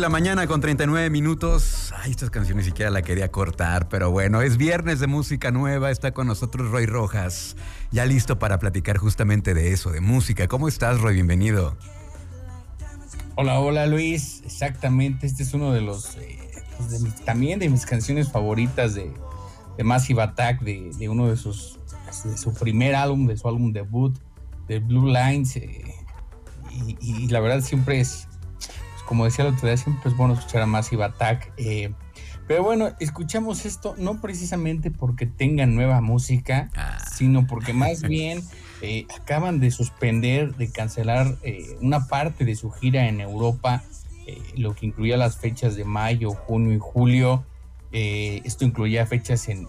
11 de la mañana con 39 minutos. Ay, estas canciones siquiera la quería cortar, pero bueno, es viernes de música nueva. Está con nosotros Roy Rojas, ya listo para platicar justamente de eso, de música. ¿Cómo estás, Roy? Bienvenido. Hola, hola Luis. Exactamente, este es uno de los, eh, pues, también de mis canciones favoritas de, de Massive Attack, de, uno de sus, de su primer álbum, de su álbum debut, de Blue Lines. Eh, y la verdad siempre es como decía la otra siempre es bueno escuchar a Massive Attack. Eh, pero bueno, escuchamos esto no precisamente porque tengan nueva música, ah. sino porque más bien eh, acaban de suspender, de cancelar eh, una parte de su gira en Europa, lo que incluía las fechas de mayo, junio y julio. esto incluía fechas en,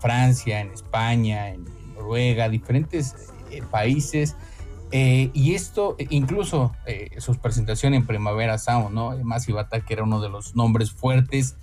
Francia, en España, en Noruega, diferentes países. Eh, y esto, incluso eh, sus presentaciones en Primavera Sound, ¿no? Massive Attack era uno de los nombres fuertes.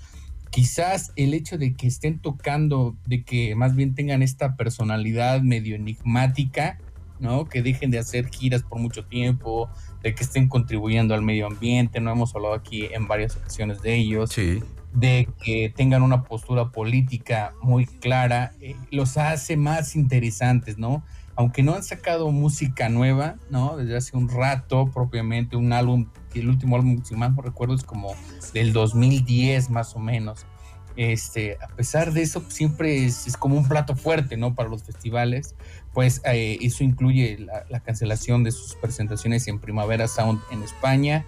Quizás el hecho de que estén tocando, de que más bien tengan esta personalidad medio enigmática, ¿no? Que dejen de hacer giras por mucho tiempo, de que estén contribuyendo al medio ambiente, no hemos hablado aquí en varias ocasiones de ellos. Sí. De que tengan una postura política muy clara, eh, los hace más interesantes, ¿no? Aunque no han sacado música nueva, ¿no? Desde hace un rato, propiamente, un álbum, el último álbum, si mal no recuerdo, es como del 2010 más o menos. Este, a pesar de eso, siempre es, como un plato fuerte, ¿no? Para los festivales, pues eh, eso incluye la, cancelación de sus presentaciones en Primavera Sound en España.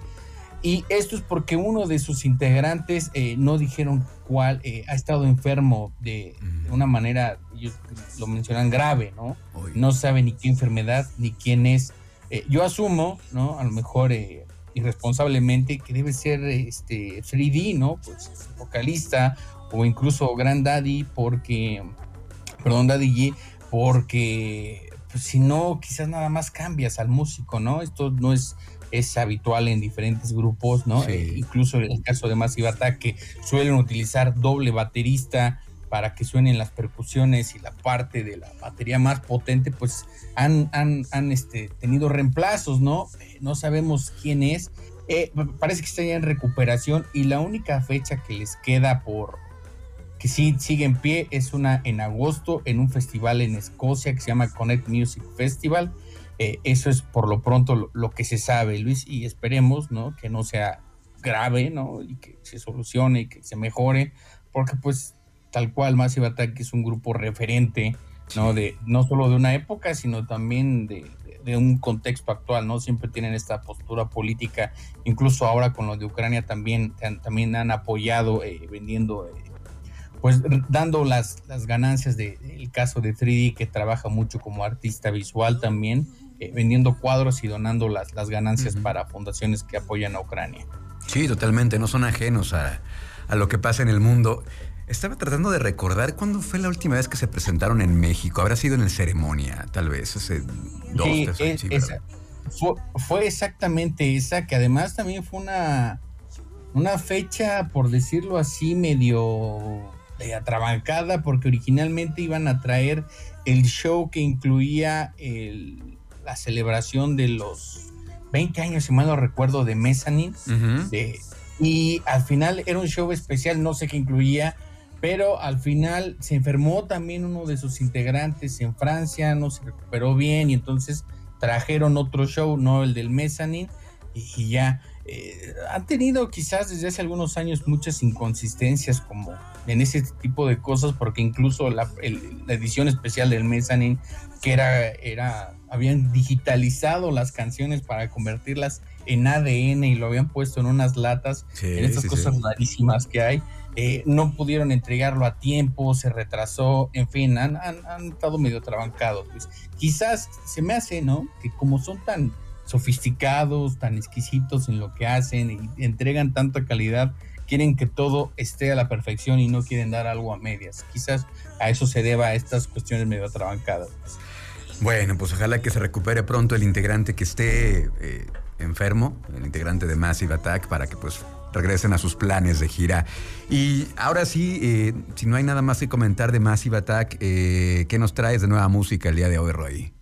Y esto es porque uno de sus integrantes eh, no dijeron cuál eh, ha estado enfermo de, de, una manera, ellos lo mencionan grave, ¿no? no sabe ni qué enfermedad ni quién es. Eh, yo asumo, ¿no? A lo mejor eh, irresponsablemente que debe ser este 3D, ¿no? Pues vocalista o incluso Grand Daddy porque, perdón, Daddy G, porque pues, si no, quizás nada más cambias al músico, ¿no? Esto no es es habitual en diferentes grupos, ¿no? Eh, incluso en el caso de Massive Attack, que suelen utilizar doble baterista, para que suenen las percusiones y la parte de la batería más potente, pues han, han, este, tenido reemplazos, ¿no? Eh, no sabemos quién es. Eh, parece que está ya en recuperación y la única fecha que les queda por que sí sigue en pie es una en agosto en un festival en Escocia que se llama Connect Music Festival. Eh, eso es por lo pronto lo, lo, que se sabe, Luis, y esperemos, ¿no? Que no sea grave, ¿no? Y que se solucione y que se mejore, porque pues tal cual Massive Attack es un grupo referente, ¿no? De, no solo de una época, sino también de, un contexto actual, ¿no? Siempre tienen esta postura política, incluso ahora con lo de Ucrania también, también han apoyado eh, vendiendo, eh, pues dando las, las ganancias del caso de 3D, que trabaja mucho como artista visual también, eh, vendiendo cuadros y donando las, las ganancias para fundaciones que apoyan a Ucrania. Sí, totalmente, no son ajenos a, a lo que pasa en el mundo. Estaba tratando de recordar cuándo fue la última vez que se presentaron en México. Habrá sido en el ceremonia, tal vez, hace dos, sí, tres Fue, exactamente esa, que además también fue una, una fecha, por decirlo así, medio atrabancada, porque originalmente iban a traer el show que incluía la celebración de los 20 años, si mal no recuerdo, de Mezzanine. y al final era un show especial, no sé qué incluía, pero al final se enfermó también uno de sus integrantes en Francia, no se recuperó bien y entonces trajeron otro show, no el del Mezzanine, y, ya eh, han tenido quizás desde hace algunos años muchas inconsistencias como en ese tipo de cosas, porque incluso la, edición especial del Mezzanine, que era, era, habían digitalizado las canciones para convertirlas en ADN y lo habían puesto en unas latas, en estas cosas rarísimas que hay. Eh, no pudieron entregarlo a tiempo, se retrasó, en fin, han, estado medio trabancados. Pues. Quizás se me hace, ¿no? Que como son tan sofisticados, tan exquisitos en lo que hacen y entregan tanta calidad, quieren que todo esté a la perfección y no quieren dar algo a medias. Quizás a eso se deba a estas cuestiones medio trabancadas. Bueno, pues ojalá que se recupere pronto el integrante que esté eh, enfermo, el integrante de Massive Attack, para que pues regresen a sus planes de gira. Y ahora sí, eh, si no hay nada más que comentar de Massive Attack, eh, ¿qué nos traes de nueva música el día de hoy, Roy?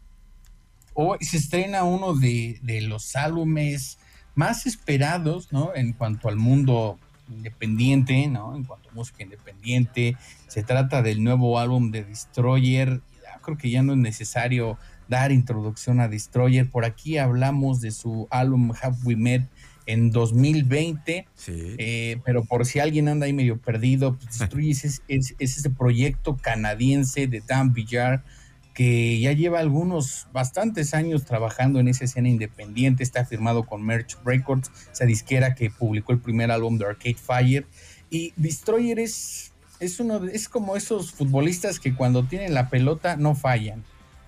Hoy se estrena uno de, los álbumes más esperados, ¿no? En cuanto al mundo independiente, ¿no? En cuanto a música independiente, se trata del nuevo álbum de Destroyer. Creo que ya no es necesario dar introducción a Destroyer. Por aquí hablamos de su álbum Have We Met en 2020, eh, pero por si alguien anda ahí medio perdido, pues Destroyer es, es, ese proyecto canadiense de Dan Villar que ya lleva algunos, bastantes años trabajando en esa escena independiente, está firmado con Merch Records, esa disquera que publicó el primer álbum de Arcade Fire, y Destroyer es, es, uno, es como esos futbolistas que cuando tienen la pelota no fallan.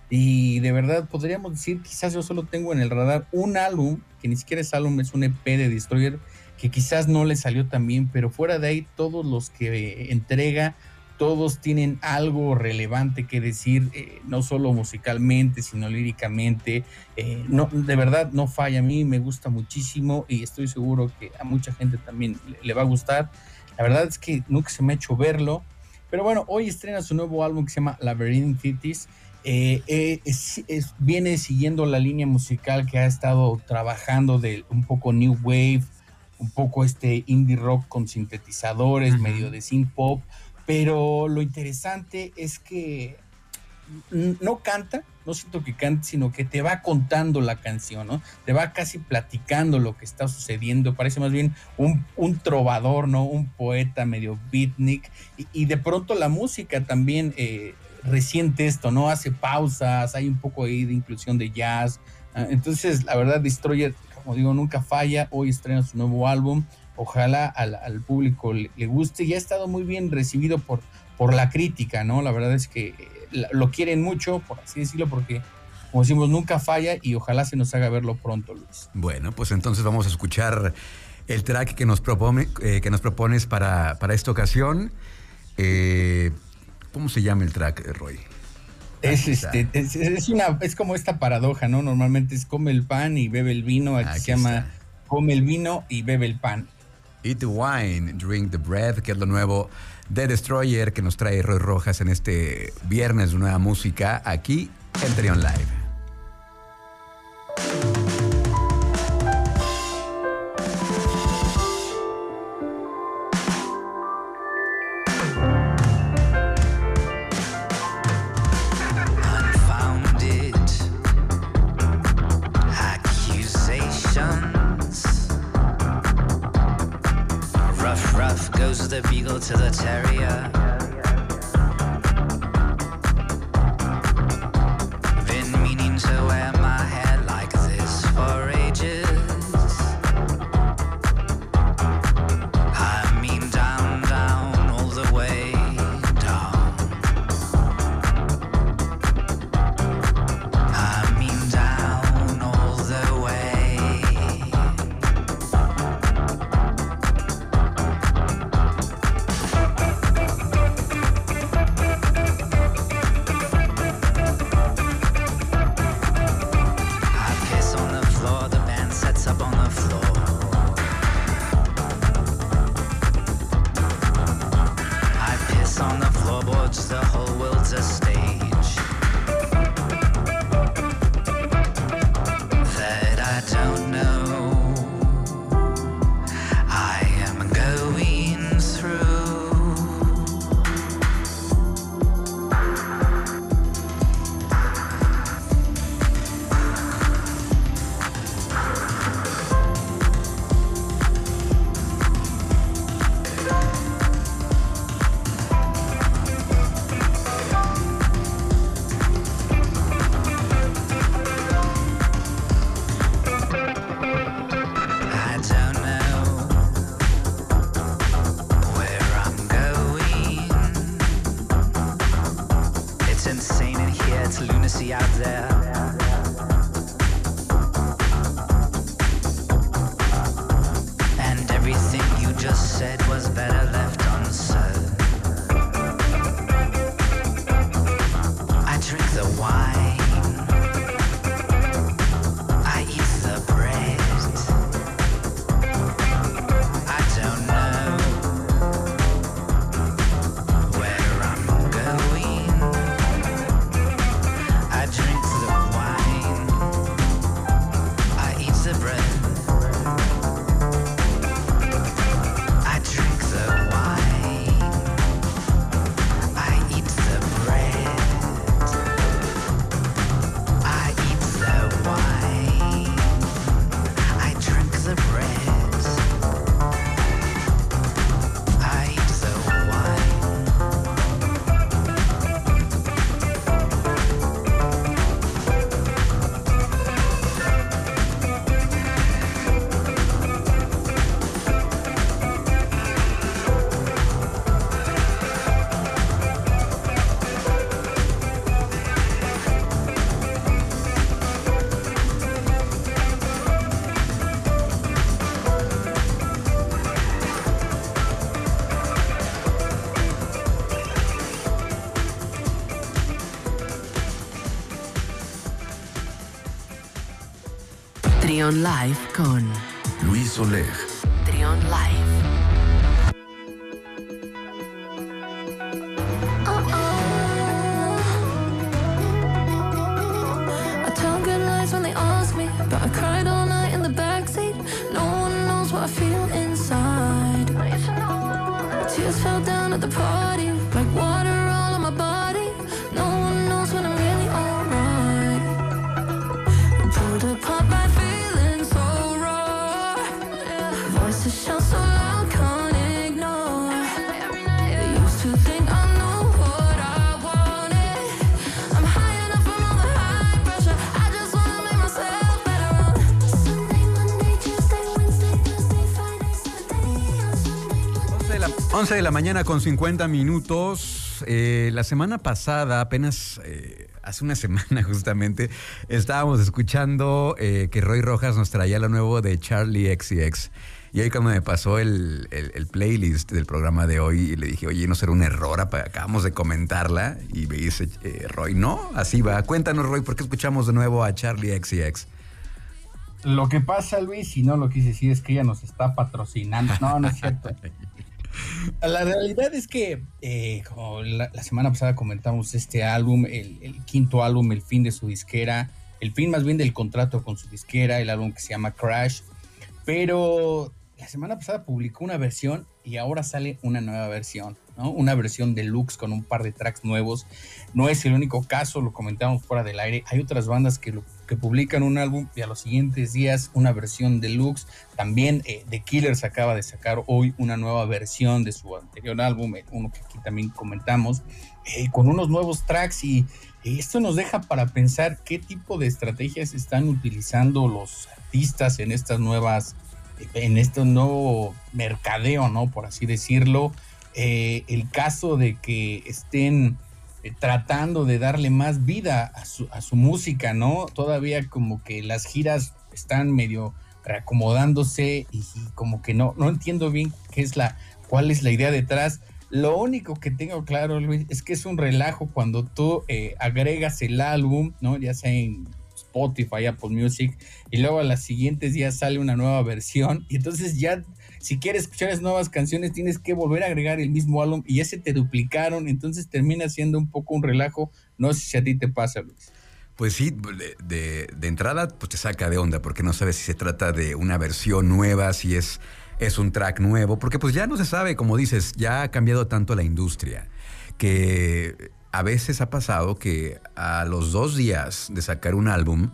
Y de verdad podríamos decir, quizás yo solo tengo en el radar un álbum, que ni siquiera es álbum, es un EP de Destroyer, que quizás no le salió tan bien, pero fuera de ahí todos los que entrega todos tienen algo relevante que decir, eh, no solo musicalmente, sino líricamente. Eh, no, de verdad no falla a mí, me gusta muchísimo y estoy seguro que a mucha gente también le, va a gustar. La verdad es que nunca se me ha hecho verlo, pero bueno, hoy estrena su nuevo álbum que se llama Labyrinth Cities. Eh, viene siguiendo la línea musical que ha estado trabajando de un poco New Wave, un poco este indie rock con sintetizadores, medio de synth pop pero lo interesante es que no canta, no siento que cante, sino que te va contando la canción, ¿no? Te va casi platicando lo que está sucediendo. Parece más bien un, trovador, ¿no? Un poeta medio beatnik. Y, de pronto la música también eh, resiente esto, ¿no? Hace pausas, hay un poco ahí de inclusión de jazz. Ah, entonces, la verdad, Destroyer, como digo, nunca falla. Hoy estrena su nuevo álbum ojalá al, público le, guste y ha estado muy bien recibido por, por la crítica, ¿no? La verdad es que eh, lo quieren mucho, por así decirlo, porque como decimos, nunca falla y ojalá se nos haga verlo pronto, Luis. Bueno, pues entonces vamos a escuchar el track que nos, propone, eh, que nos propones para, para esta ocasión. Eh, ¿Cómo se llama el track, Roy? Es, este, es, una, es como esta paradoja, ¿no? Normalmente es come el pan y bebe el vino, aquí, se llama come el vino y bebe el pan. Eat the Wine, Drink the Bread, que es lo nuevo de Destroyer que nos trae Roy Rojas en este viernes nueva música aquí en Trion Live. Trion Live con Luis Oleg. Trion Live. I tell good lies when they ask me, but I cried all night in the backseat. No one knows what I feel inside. Tears fell down at the party, like water all on my body. No one knows when I'm really alright. Pulled apart 11 de la, 11 de la mañana con 50 minutos. Eh, la semana pasada, apenas eh, hace una semana justamente, estábamos escuchando eh, que Roy Rojas nos traía lo nuevo de Charlie XCX. Y ahí cuando me pasó el, el- el playlist del programa de hoy, le dije, oye, ¿no será un error? Acabamos de comentarla. Y me dice, eh, Roy, no, así va. Cuéntanos, Roy, ¿por qué escuchamos de nuevo a Charlie XCX? Lo que pasa, Luis, si no lo quise decir, es que ella nos está patrocinando. No, no es cierto. La realidad es que, eh, la, semana pasada comentamos este álbum, el quinto álbum, el fin de su disquera, el fin más bien del contrato con su disquera, el álbum que se llama Crash, pero la semana pasada publicó una versión y ahora sale una nueva versión, Una versión deluxe con un par de tracks nuevos. No es el único caso, lo comentamos fuera del aire. Hay otras bandas que, que publican un álbum y a los siguientes días una versión deluxe. También eh, The Killers acaba de sacar hoy una nueva versión de su anterior álbum, eh, uno que aquí también comentamos, eh, con unos nuevos tracks y eh, esto nos deja para pensar qué tipo de estrategias están utilizando los artistas en estas nuevas en este nuevo mercadeo, ¿no? Por así decirlo. Eh, el caso de que estén eh, tratando de darle más vida a su, a su música, ¿no? Todavía como que las giras están medio reacomodándose y, como que no, no entiendo bien qué es la, cuál es la idea detrás. Lo único que tengo claro, Luis, es que es un relajo cuando tú eh, agregas el álbum, ¿no? Ya sea en Spotify, Apple Music, y luego a los siguientes días sale una nueva versión, y entonces ya, si quieres escuchar las nuevas canciones, tienes que volver a agregar el mismo álbum, y ya se te duplicaron, entonces termina siendo un poco un relajo. No sé si a ti te pasa, Luis. Pues sí, de, entrada pues te saca de onda porque no sabes si se trata de una versión nueva, si es, es un track nuevo, porque pues ya no se sabe, como dices, ya ha cambiado tanto la industria que a veces ha pasado que a los dos días de sacar un álbum,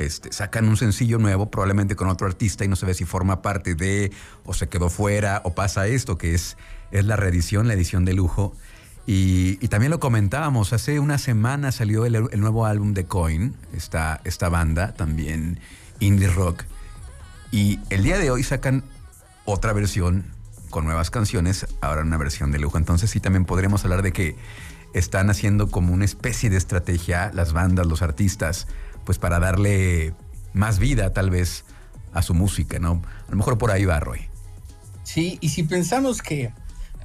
este, sacan un sencillo nuevo, probablemente con otro artista, y no se ve si forma parte de, o se quedó fuera, o pasa esto, que es, es la reedición, la edición de lujo. Y, también lo comentábamos, hace una semana salió el, el nuevo álbum de Coin, esta, esta banda, también indie rock. Y el día de hoy sacan otra versión con nuevas canciones, ahora una versión de lujo. Entonces sí también podremos hablar de que están haciendo como una especie de estrategia las bandas, los artistas, pues para darle más vida tal vez a su música, ¿no? A lo mejor por ahí va Roy. Sí, y si pensamos que,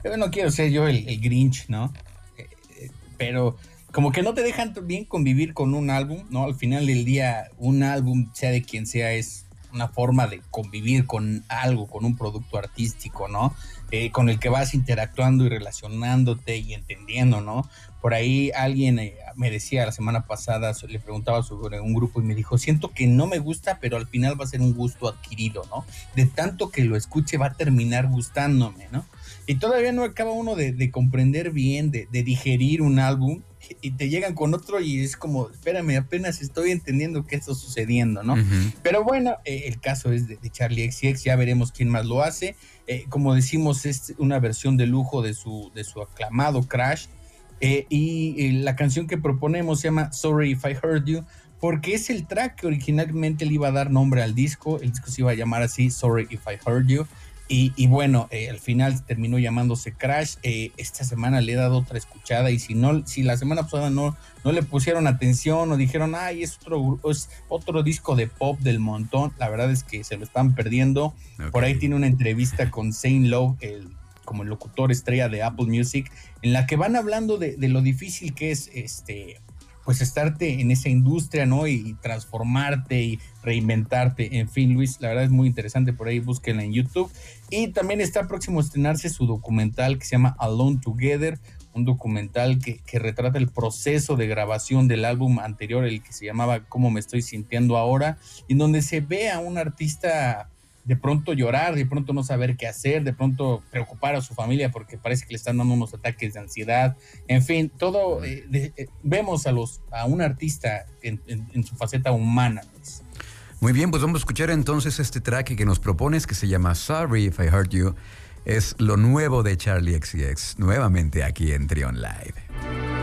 yo no quiero ser yo el, Grinch, ¿no? Eh, eh, pero como que no te dejan bien convivir con un álbum, ¿no? Al final del día, un álbum, sea de quien sea, es una forma de convivir con algo, con un producto artístico, ¿no? Eh, con el que vas interactuando y relacionándote y entendiendo, ¿no? Por ahí alguien eh, me decía la semana pasada, le preguntaba sobre un grupo y me dijo, siento que no me gusta, pero al final va a ser un gusto adquirido, ¿no? De tanto que lo escuche va a terminar gustándome, ¿no? Y todavía no acaba uno de, de comprender bien, de, de digerir un álbum y te llegan con otro y es como, espérame, apenas estoy entendiendo qué está sucediendo, ¿no? Pero bueno, eh, el caso es de, de Charlie XCX, ya veremos quién más lo hace. Eh, como decimos, es una versión de lujo de su, de su aclamado Crash. Eh, y eh, la canción que proponemos se llama Sorry If I Heard You, porque es el track que originalmente le iba a dar nombre al disco. El disco se iba a llamar así, Sorry If I Heard You. Y, y bueno, eh, al final terminó llamándose Crash. Eh, esta semana le he dado otra escuchada y si no, si la semana pasada no, no le pusieron atención o dijeron, ay, es otro, es otro disco de pop del montón, la verdad es que se lo están perdiendo. Por ahí tiene una entrevista con Zane Lowe, el, como el locutor estrella de Apple Music, en la que van hablando de, lo difícil que es este pues estarte en esa industria, ¿no? Y, y transformarte y reinventarte. En fin, Luis, la verdad es muy interesante. Por ahí búsquenla en YouTube. Y también está próximo a estrenarse su documental que se llama Alone Together, un documental que, retrata el proceso de grabación del álbum anterior, el que se llamaba Cómo me estoy sintiendo ahora, en donde se ve a un artista de pronto llorar, de pronto no saber qué hacer, de pronto preocupar a su familia porque parece que le están dando unos ataques de ansiedad, en fin, todo, eh, de, eh, vemos a, los, a un artista en, en, en su faceta humana. Pues. Muy bien, pues vamos a escuchar entonces este track que nos propones que se llama Sorry If I Hurt You. Es lo nuevo de Charlie XCX, nuevamente aquí en Trion Live.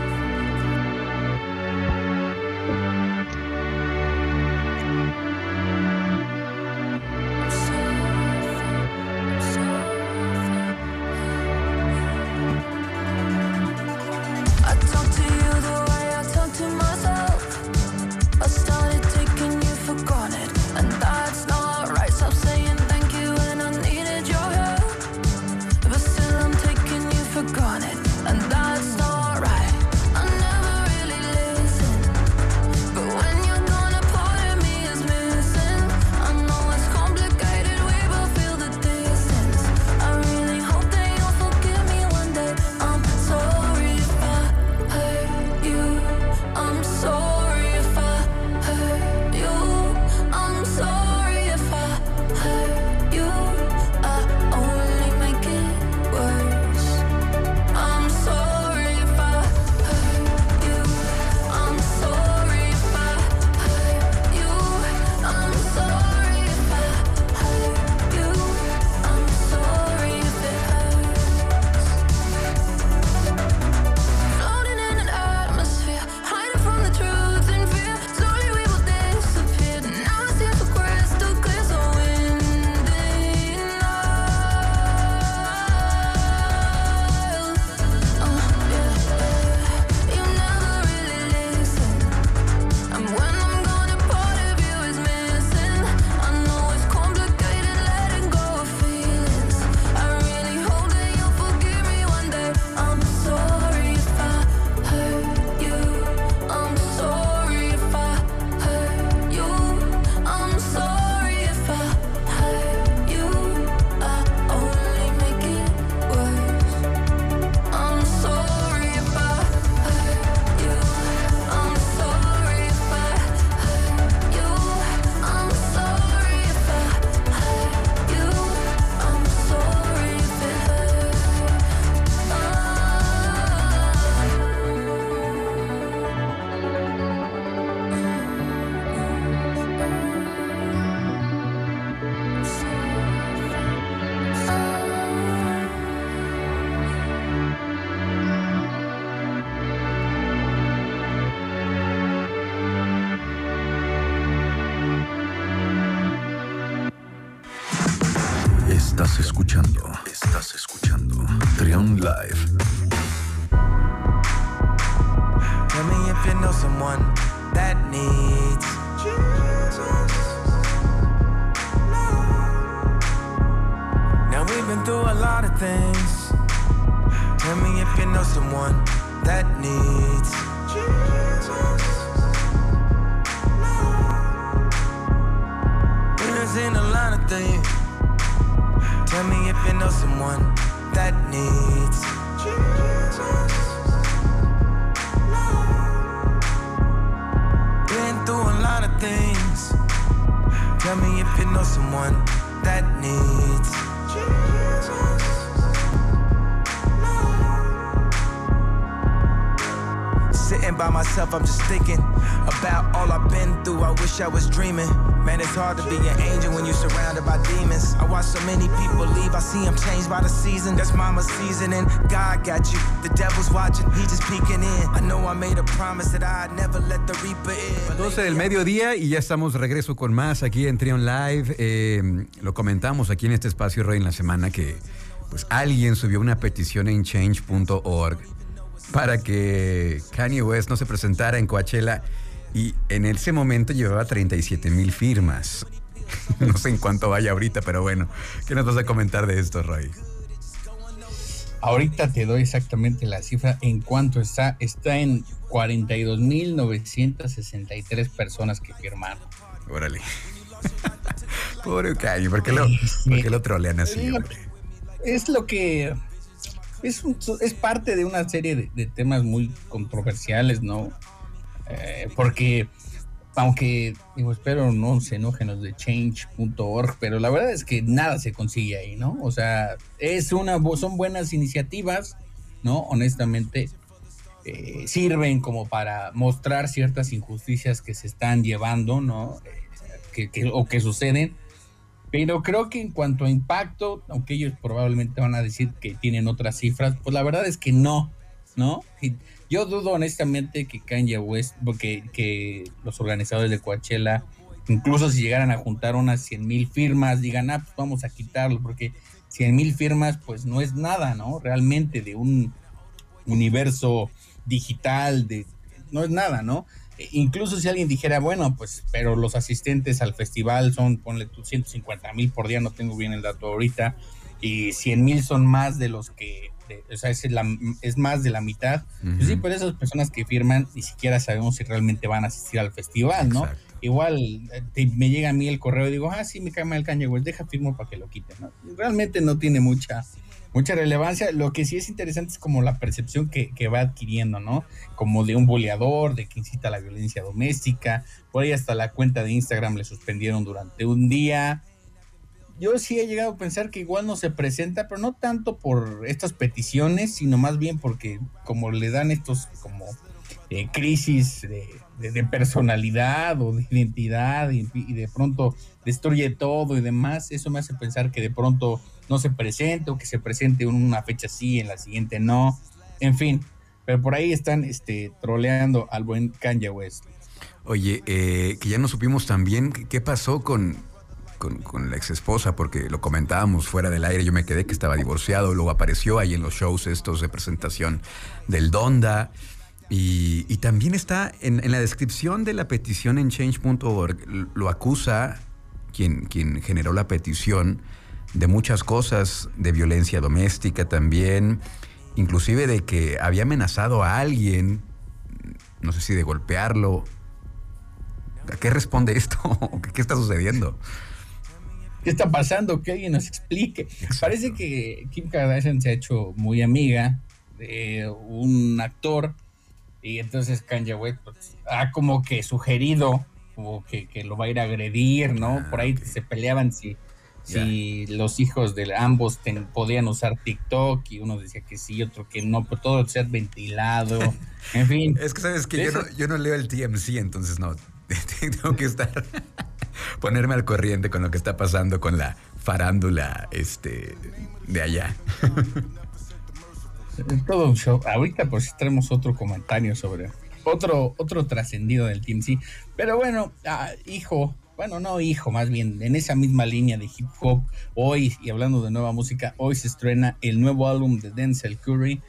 That needs Jesus. Been through a lot of things. Tell me if you know someone that needs Jesus. Sitting by myself, I'm just thinking about all I've been through. I wish I was dreaming. Man, it's hard to be an angel when you're surrounded by demons. I watch so many people leave, I see them changed by the season. That's mama's seasoning. God got you, the devil's watching, he just peeking in. I know I made a promise that I'd never let the reaper in. 12 del mediodía y ya estamos de regreso con más aquí en Trion Live. Eh, lo comentamos aquí en este espacio, Roy, en la semana que pues alguien subió una petición en change.org para que Kanye West no se presentara en Coachella y en ese momento llevaba 37 mil firmas. No sé en cuánto vaya ahorita, pero bueno, ¿qué nos vas a comentar de esto, Roy? Ahorita te doy exactamente la cifra en cuanto está. Está en 42.963 personas que firmaron. Órale. Pobre Kanye, ¿por qué lo, Sí, sí. por qué lo trolean así? Es lo que es, un- es parte de una serie de, temas muy controversiales, ¿no? Eh, porque aunque digo, espero no se enojen los de change.org, pero la verdad es que nada se consigue ahí, ¿no? O sea, es una son buenas iniciativas, ¿no? Honestamente eh, sirven como para mostrar ciertas injusticias que se están llevando, ¿no? Eh, que, que- o que suceden. Pero creo que en cuanto a impacto, aunque ellos probablemente van a decir que tienen otras cifras, pues la verdad es que no, ¿no? Yo dudo honestamente que Kanye West, porque que los organizadores de Coachella, incluso si llegaran a juntar unas 100 mil firmas, digan, ah, pues vamos a quitarlo, porque 100 mil firmas, pues no es nada, ¿no? Realmente de un universo digital, de, no es nada, ¿no? Incluso si alguien dijera, bueno, pues, pero los asistentes al festival son, ponle tú, 150 mil por día, no tengo bien el dato ahorita, y 100 mil son más de los que, de- o sea, es, la- es más de la mitad. Pues sí, Ujú. pero esas personas que firman ni siquiera sabemos si realmente van a asistir al festival, ¿no? Exacto. Igual te- me llega a mí el correo y digo, ah, sí, me mal el Kanye West, deja firmo para que lo quiten, ¿no? Realmente no tiene mucha, mucha relevancia. Lo que sí es interesante es como la percepción que, va adquiriendo, ¿no? Como de un boleador, de que incita a la violencia doméstica. Por ahí hasta la cuenta de Instagram le suspendieron durante un día. Yo sí he llegado a pensar que igual no se presenta, pero no tanto por estas peticiones, sino más bien porque como le dan estos como eh, crisis de, personalidad o de identidad y de pronto destruye todo y demás, eso me hace pensar que de pronto no se presente o que se presente en una fecha sí, en la siguiente no, en fin, pero por ahí están este, troleando al buen Kanye West. Oye, eh, que ya no supimos también qué, pasó con, con, la ex esposa, porque lo comentábamos fuera del aire, yo me quedé que estaba divorciado, luego apareció ahí en los shows estos de presentación del Donda. Y, también está en, en la descripción de la petición en change.org, lo acusa quien, quien generó la petición de muchas cosas, de violencia doméstica también, inclusive de que había amenazado a alguien, no sé si de golpearlo. ¿A qué responde esto? ¿Qué, está sucediendo? ¿Qué está pasando? Que alguien nos explique. Parece que Kim Kardashian se ha hecho muy amiga de un actor y entonces Kanye West pues, ha como que sugerido como que, que lo va a ir a agredir, ¿no? Ah, Por ahí se peleaban si, si los hijos de ambos ten- podían usar TikTok y uno decía que sí, otro que no, pero todo ser ventilado, en fin. Es que sabes que yo no, yo no leo el TMC, entonces no. Tengo que estar. ponerme al corriente con lo que está pasando con la farándula este, de allá. Todo un show. Ahorita pues tenemos otro comentario sobre otro, otro trascendido del Team C. Pero bueno, ah, hijo, bueno, no hijo, más bien en esa misma línea de hip hop, hoy, y hablando de nueva música, hoy se estrena el nuevo álbum de Denzel Curry.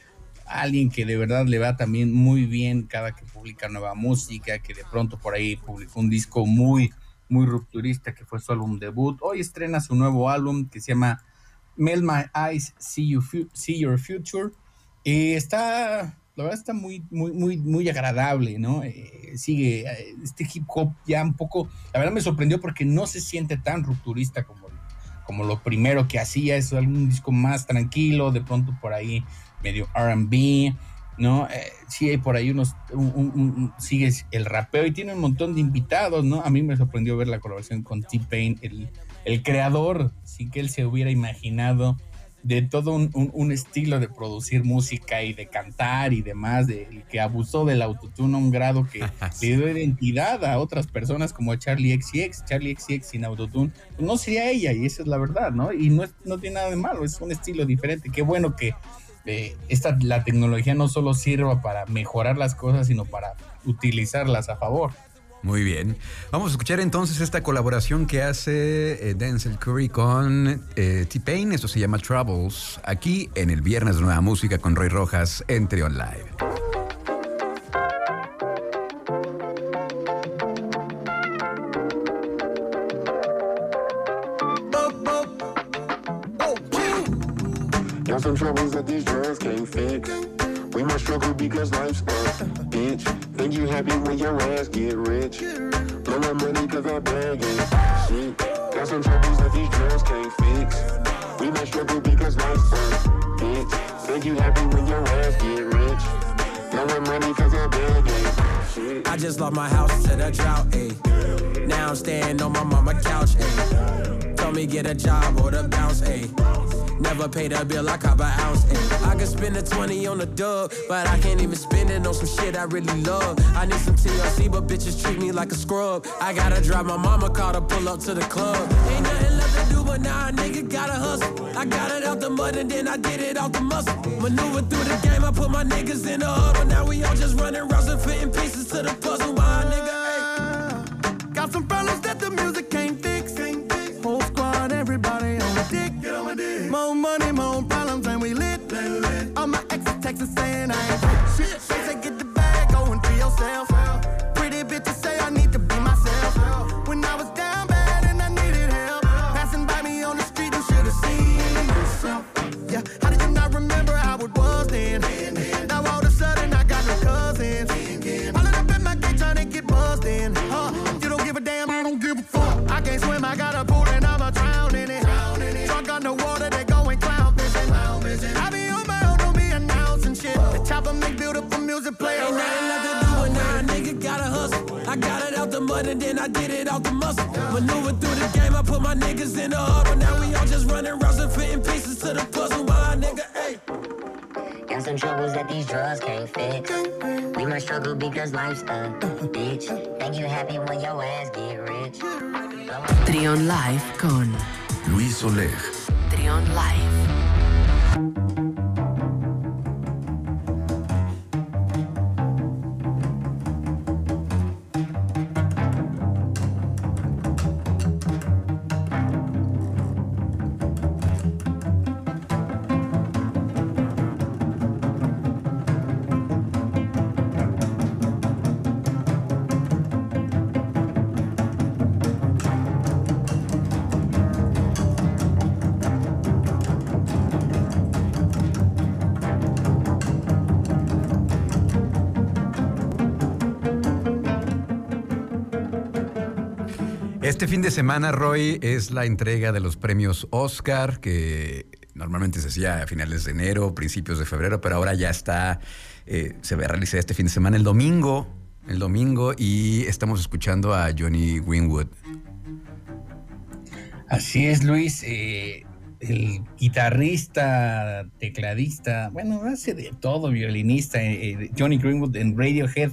Alguien que de verdad le va también muy bien cada que publica nueva música, que de pronto por ahí publicó un disco muy, muy rupturista que fue su álbum debut. Hoy estrena su nuevo álbum que se llama Melt My Eyes, See, You See Your Future. Y está, la verdad está muy, muy, muy, muy agradable, ¿no? Eh, sigue eh, este hip hop ya un poco, la verdad me sorprendió porque no se siente tan rupturista como, como lo primero que hacía, es algún disco más tranquilo, de pronto por ahí medio RB, ¿no? Eh, sí hay por ahí unos, un, sigue el rapeo y tiene un montón de invitados, ¿no? A mí me sorprendió ver la colaboración con T-Pain, el, el creador, sin que él se hubiera imaginado de todo un, un- un estilo de producir música y de cantar y demás, de, que abusó del autotune a un grado que le dio identidad a otras personas como a Charlie XCX. Charlie XCX sin autotune pues no sería ella, y esa es la verdad, ¿no? Y no, es- no tiene nada de malo, es un estilo diferente. Qué bueno que eh, esta, la tecnología no solo sirva para mejorar las cosas, sino para utilizarlas a favor. Muy bien. Vamos a escuchar entonces esta colaboración que hace eh, Denzel Curry con eh, T-Pain. Esto se llama Troubles. Aquí en el Viernes de Nueva Música con Roy Rojas en Trion Live. You happy when your ass get rich. Blow my money cause I bag it. Shit, got some troubles that these girls can't fix. We might struggle because life's fun. Bitch, think you happy when your ass get rich. Blow my money cause I bag it. I just lost my house to the drought, ayy. Now I'm staying on my mama couch, ayy. Me get a job or the bounce, ayy. Never paid a bill, I cop an ounce, ayy. I could spend a 20 on a dub, but I can't even spend it on some shit I really love. I need some TLC, but bitches treat me like a scrub. I gotta drive my mama car to pull up to the club. Ain't nothing left to do, but now a nigga gotta hustle. I got it out the mud and then I did it out the muscle. Maneuver through the game, I put my niggas in the huddle. Now we all just running routes and fitting pieces to the puzzle. My nigga, ayy. Got some problems that the music everybody on the dick. More money, more problems, and we lit. All my exes texting saying I ain't shit. They say get the bag, go and be yourself. My niggas in the huddle. Now we all just running routes and fitting pieces to the puzzle. My nigga, ayy. Got some troubles that these drugs can't fix. We might struggle because life's a bitch. Think you happy when your ass get rich. Trion Live con Luis Oleg. Trion Live. Este fin de semana, Roy, es la entrega de los premios Oscar, que normalmente se hacía a finales de enero, principios de febrero, pero ahora ya está, eh, se va a realizar este fin de semana, el domingo, el domingo, y estamos escuchando a Johnny Greenwood. Así es, Luis. eh, el guitarrista, tecladista, bueno, hace de todo, violinista, eh, eh, Johnny Greenwood en Radiohead.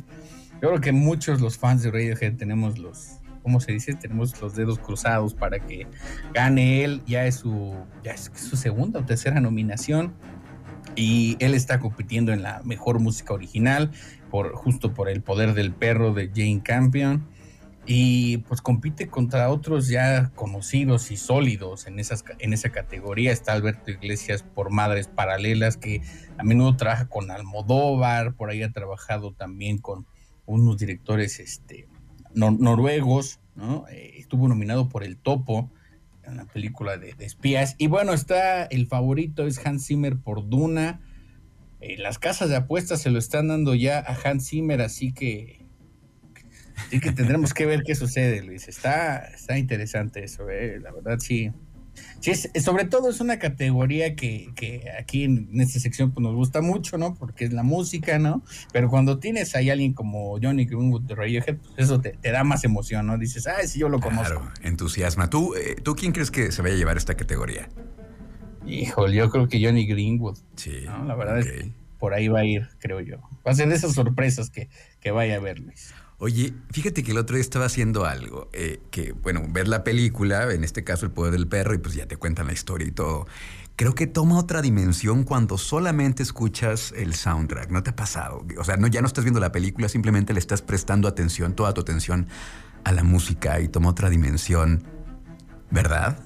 Yo creo que muchos los fans de Radiohead tenemos los, ¿cómo se dice? Tenemos los dedos cruzados para que gane él. Ya es su, ya es su segunda o tercera nominación. Y él está compitiendo en la mejor música original, por, justo por el poder del perro de Jane Campion. Y pues compite contra otros ya conocidos y sólidos en, esas, en esa categoría. Está Alberto Iglesias por Madres Paralelas, que a menudo trabaja con Almodóvar, por ahí ha trabajado también con unos directores este, nor- noruegos, ¿no? Eh, estuvo nominado por El Topo en la película de, de espías. Y bueno, está el favorito, es Hans Zimmer por Duna. Eh, las casas de apuestas se lo están dando ya a Hans Zimmer, así que Así que tendremos que ver qué sucede, Luis. Está, está interesante eso, ¿eh? la verdad sí. Sí, sobre todo es una categoría que, que aquí en, en esta sección pues, nos gusta mucho, ¿no? Porque es la música, ¿no? Pero cuando tienes ahí alguien como Johnny Greenwood de Radiohead, pues eso te, te da más emoción, ¿no? Dices, ah, sí, yo lo conozco. Claro, entusiasma. ¿Tú, eh, ¿Tú quién crees que se vaya a llevar esta categoría? Híjole, yo creo que Johnny Greenwood. Sí. ¿no? La verdad es que por ahí va a ir, creo yo. Va a ser de esas sorpresas que, que vaya a ver, Luis. Oye, fíjate que el otro día estaba haciendo algo, eh, que, bueno, ver la película, en este caso El Poder del Perro, y pues ya te cuentan la historia y todo. Creo que toma otra dimensión cuando solamente escuchas el soundtrack. ¿No te ha pasado? O sea, no, ya no estás viendo la película, simplemente le estás prestando atención, toda tu atención a la música y toma otra dimensión, ¿verdad?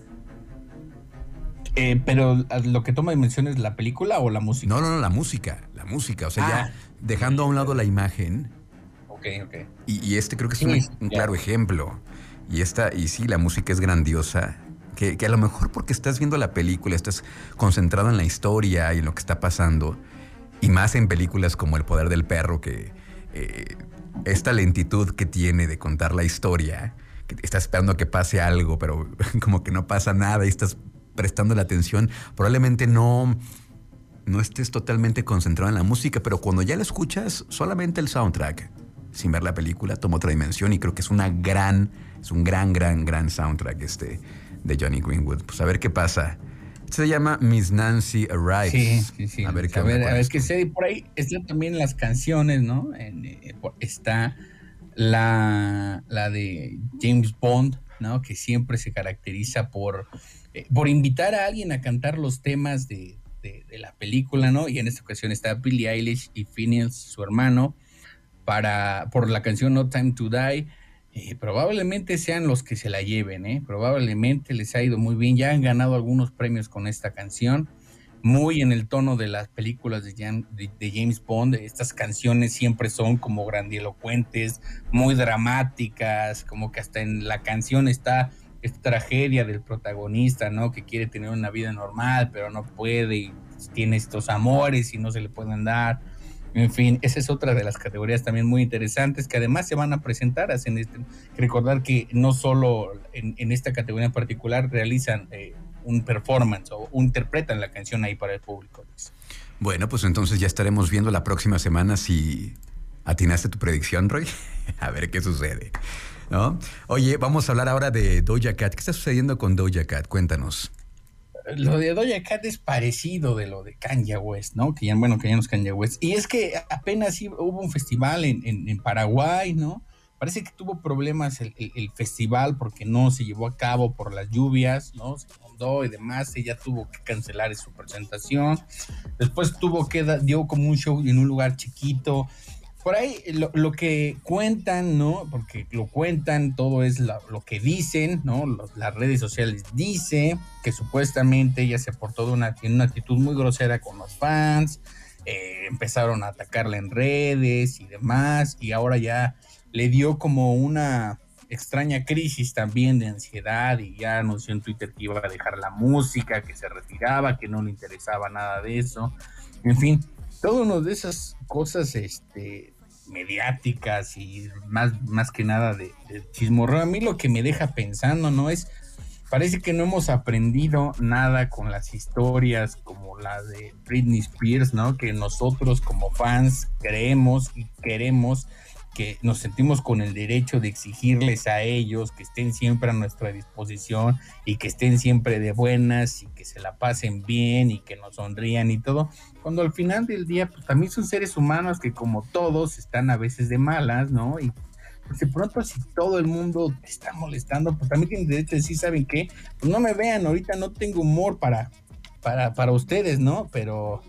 Eh, pero ¿a lo que toma dimensión es la película o la música. No, no, no, la música, la música. O sea, Ah. ya dejando a un lado la imagen, Ok, ok. Y, y este creo que es Sí, un, sí, un claro. claro ejemplo. Y esta, y sí, la música es grandiosa. Que, que a lo mejor porque estás viendo la película, estás concentrado en la historia y en lo que está pasando. Y más en películas como El Poder del Perro, que eh, esta lentitud que tiene de contar la historia, que estás esperando a que pase algo, pero como que no pasa nada y estás prestando la atención, probablemente no, no estés totalmente concentrado en la música, pero cuando ya la escuchas, solamente el soundtrack, sin ver la película, toma otra dimensión y creo que es una gran, es un gran, gran, gran soundtrack este de Johnny Greenwood. Pues a ver qué pasa. Se llama Miss Nancy Arrives. Sí, sí, sí. A ver qué a ver, a ver qué por ahí están también las canciones, ¿no? Eh, está la, la de James Bond, ¿no? Que siempre se caracteriza por, eh, por invitar a alguien a cantar los temas de, de- de la película, ¿no? Y en esta ocasión está Billie Eilish y Phineas, su hermano, para, por la canción No Time to Die. Eh, probablemente sean los que se la lleven, ¿eh? probablemente les ha ido muy bien, ya han ganado algunos premios con esta canción, muy en el tono de las películas de, Jan- de- de James Bond, estas canciones siempre son como grandilocuentes, muy dramáticas, como que hasta en la canción está esta tragedia del protagonista, ¿no? Que quiere tener una vida normal, pero no puede, y tiene estos amores y no se le pueden dar. En fin, esa es otra de las categorías también muy interesantes que además se van a presentar. Hacen este, recordar que no solo en, esta categoría en particular realizan eh, un performance o interpretan la canción ahí para el público. Bueno, pues entonces ya estaremos viendo la próxima semana si atinaste tu predicción, Roy. a ver qué sucede. ¿No? Oye, vamos a hablar ahora de Doja Cat. ¿Qué está sucediendo con Doja Cat? Cuéntanos. Lo de Doja Cat es parecido de lo de Kanye West, ¿no? Que ya, bueno, que ya no es Kanye West. Y es que apenas hubo un festival en, en- en Paraguay, ¿no? Parece que tuvo problemas el, el- festival porque no se llevó a cabo por las lluvias, ¿no? Se inundó y demás. Ella tuvo que cancelar su presentación. Después tuvo que, dio como un show en un lugar chiquito. Por ahí lo, lo que cuentan, ¿no? Porque lo cuentan, todo es lo que dicen, ¿no? Los- las redes sociales dice que supuestamente ella se portó de una, tiene una actitud muy grosera con los fans, eh, empezaron a atacarla en redes y demás, y ahora ya le dio como una extraña crisis también de ansiedad y ya anunció en Twitter que iba a dejar la música, que se retiraba, que no le interesaba nada de eso. En fin, uno de esas cosas este, mediáticas y más, más que nada de, de chismorreo. A mí lo que me deja pensando, ¿no? Es, parece que no hemos aprendido nada con las historias como la de Britney Spears, ¿no? Que nosotros como fans creemos y queremos que nos sentimos con el derecho de exigirles a ellos que estén siempre a nuestra disposición y que estén siempre de buenas y que se la pasen bien y que nos sonrían y todo, cuando al final del día pues también son seres humanos que como todos están a veces de malas, ¿no? Y pues de pronto si todo el mundo te está molestando, pues también tienen derecho a decir, ¿saben qué? Pues no me vean, ahorita no tengo humor para, para, para ustedes, ¿no? Pero,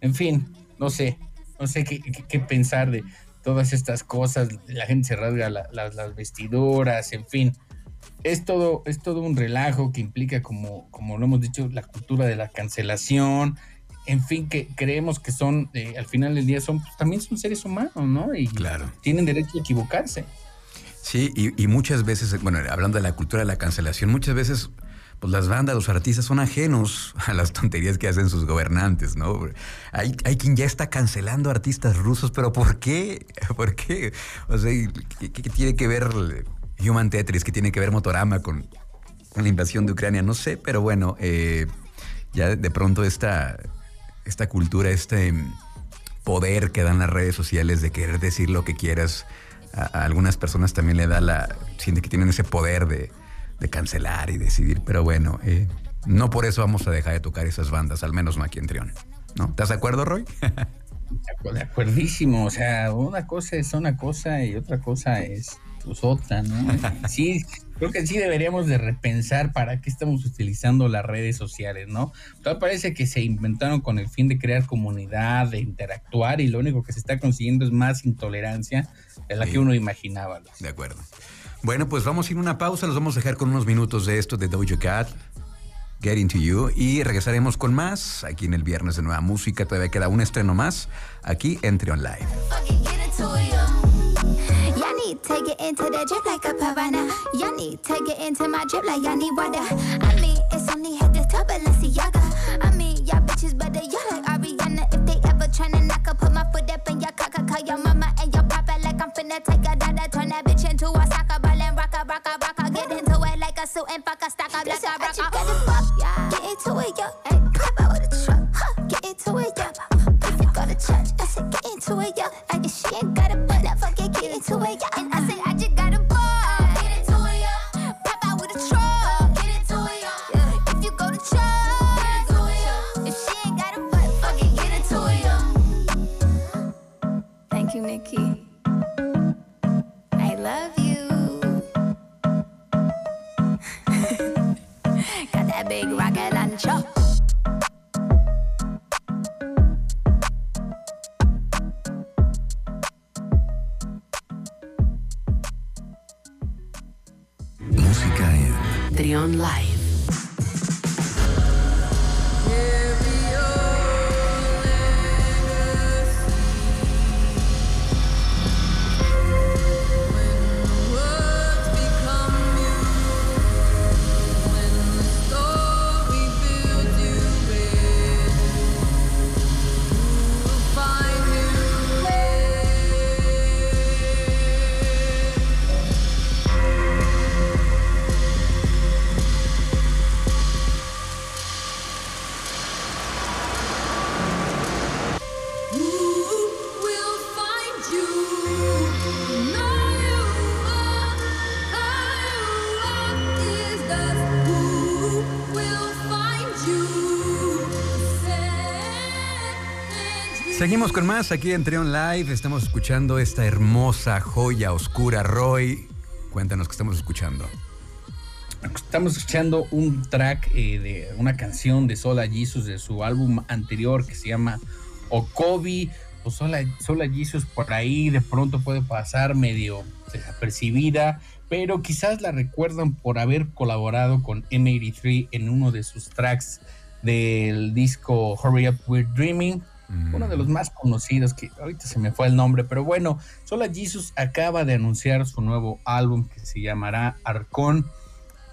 en fin, no sé, no sé qué- qué pensar de todas estas cosas, la gente se rasga la- la- las vestiduras, en fin. Es todo, es todo un relajo que implica, como, como lo hemos dicho, la cultura de la cancelación, en fin, que creemos que son, eh, al final del día, son, pues, también son seres humanos, ¿no? Y Claro. tienen derecho a equivocarse. Sí, y, y muchas veces, bueno, hablando de la cultura de la cancelación, muchas veces pues las bandas, los artistas son ajenos a las tonterías que hacen sus gobernantes, ¿no? Hay, hay quien ya está cancelando artistas rusos, pero ¿por qué? ¿Por qué? O sea, ¿qué, tiene que ver Human Tetris? ¿Qué tiene que ver Motorama con, con la invasión de Ucrania? No sé, pero bueno, eh, ya de pronto esta, esta cultura, este poder que dan las redes sociales de querer decir lo que quieras, a, a algunas personas también le da la... siente que tienen ese poder de, de cancelar y decidir, pero bueno, eh, no por eso vamos a dejar de tocar esas bandas, al menos no aquí en Trión. ¿No? ¿Estás de acuerdo, Roy? De acuerdísimo, o sea, una cosa es una cosa y otra cosa es pues, otra, ¿no? Sí, creo que sí deberíamos de repensar para qué estamos utilizando las redes sociales, ¿no? Todo parece que se inventaron con el fin de crear comunidad, de interactuar y lo único que se está consiguiendo es más intolerancia de la Sí. que uno imaginaba. De acuerdo. Bueno, pues vamos a ir a una pausa, los vamos a dejar con unos minutos de esto de Doja Cat, Get Into You, y regresaremos con más aquí en el viernes de Nueva Música. Todavía queda un estreno más aquí en Trion Live. Y'all need to get into that drip like a piranha. Y'all need to get into my drip like y'all need water. I mean, it's only head to toe Balenciaga. I mean, y'all bitches better y'all like Ariana. If they ever tryna knock, I put my foot up in your cock, call your mama and your wanna take a dada, turn that bitch into a soccer ball and rock a rock a rock a. Get into it like a suit and fuck a stock like a rock a. Get it yeah. Get into it. Hey, pop out with a truck, huh? Get into it, yeah. If you go to church, I said get into it. Like if she ain't got a butt, I get into it, yeah. And I said I just got a ball. Get into it, yeah. Pop out with a truck. Get into it, yeah. If you go to church, get into it, yeah. If she ain't got a butt, fuck it, get into it, yeah. Thank you, Nikki. Love you. Got that big rocket launcher. Música en Trion Live. Seguimos con más aquí en Trion Live. Estamos escuchando esta hermosa joya oscura. Roy, cuéntanos qué estamos escuchando. Estamos escuchando un track eh, de una canción de Sola Jesus de su álbum anterior que se llama Okobi. Pues Sola, Sola Jesus por ahí de pronto puede pasar medio desapercibida, pero quizás la recuerdan por haber colaborado con M83 en uno de sus tracks del disco Hurry Up We're Dreaming. Uno de los más conocidos, que ahorita se me fue el nombre, pero bueno, Sola Jesus acaba de anunciar su nuevo álbum que se llamará Arcón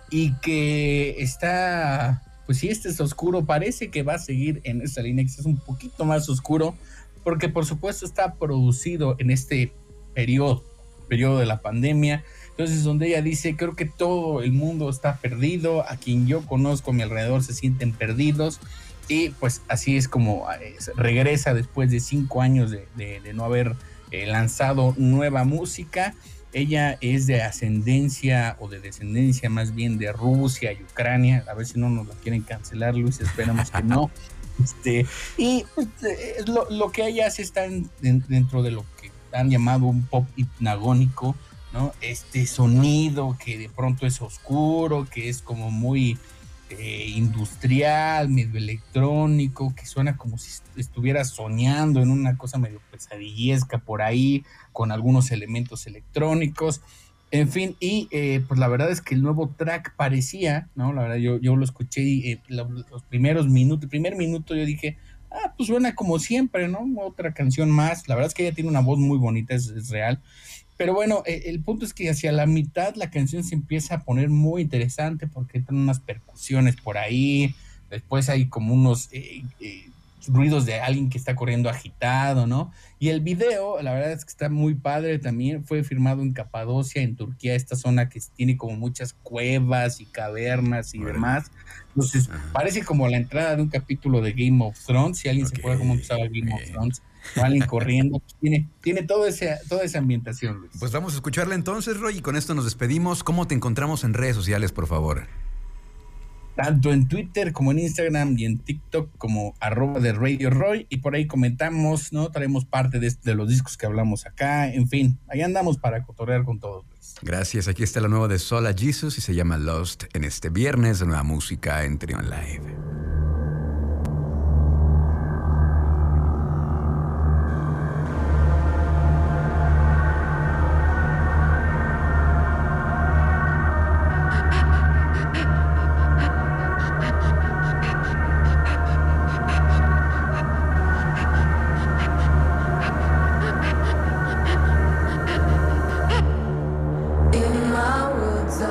y que está, pues si este es oscuro, parece que va a seguir en esta línea, que es un poquito más oscuro, porque por supuesto está producido en este periodo, periodo de la pandemia. Entonces, donde ella dice, creo que todo el mundo está perdido, a quien yo conozco a mi alrededor se sienten perdidos. Y pues así es como eh, regresa después de cinco años de, de- de no haber eh, lanzado nueva música. Ella es de ascendencia o de descendencia más bien de Rusia y Ucrania. A ver si no nos la quieren cancelar, Luis. Esperamos que no. Este, y pues, eh, lo, lo que ella hace está en- en- dentro de lo que han llamado un pop hipnagónico, ¿no? Este sonido que de pronto es oscuro, que es como muy eh, industrial, medio electrónico, que suena como si est- estuviera soñando en una cosa medio pesadillesca por ahí, con algunos elementos electrónicos. En fin, y eh, pues la verdad es que el nuevo track parecía, ¿no? La verdad, yo, yo lo escuché y eh, lo- los primeros minutos, el primer minuto yo dije, ah, pues suena como siempre, ¿no? Otra canción más. La verdad es que ella tiene una voz muy bonita, es, real. Pero bueno, eh, el punto es que hacia la mitad la canción se empieza a poner muy interesante porque tiene unas percusiones por ahí, después hay como unos eh, eh, ruidos de alguien que está corriendo agitado, ¿no? Y el video, la verdad es que está muy padre también, fue firmado en Capadocia, en Turquía, esta zona que tiene como muchas cuevas y cavernas y demás. Entonces, parece como la entrada de un capítulo de Game of Thrones, si alguien se acuerda cómo empezaba Game of Thrones, alguien corriendo, tiene, tiene todo ese, toda esa ambientación, Luis. Pues vamos a escucharla entonces, Roy, y con esto nos despedimos. ¿Cómo te encontramos en redes sociales, por favor? Tanto en Twitter como en Instagram y en TikTok como arroba de Radio Roy y por ahí comentamos, ¿no? Traemos parte de, de los discos que hablamos acá, en fin, ahí andamos para cotorrear con todos. Luis. Gracias. Aquí está la nueva de Sola Jesus y se llama Lost en este viernes nueva música en Trion Live.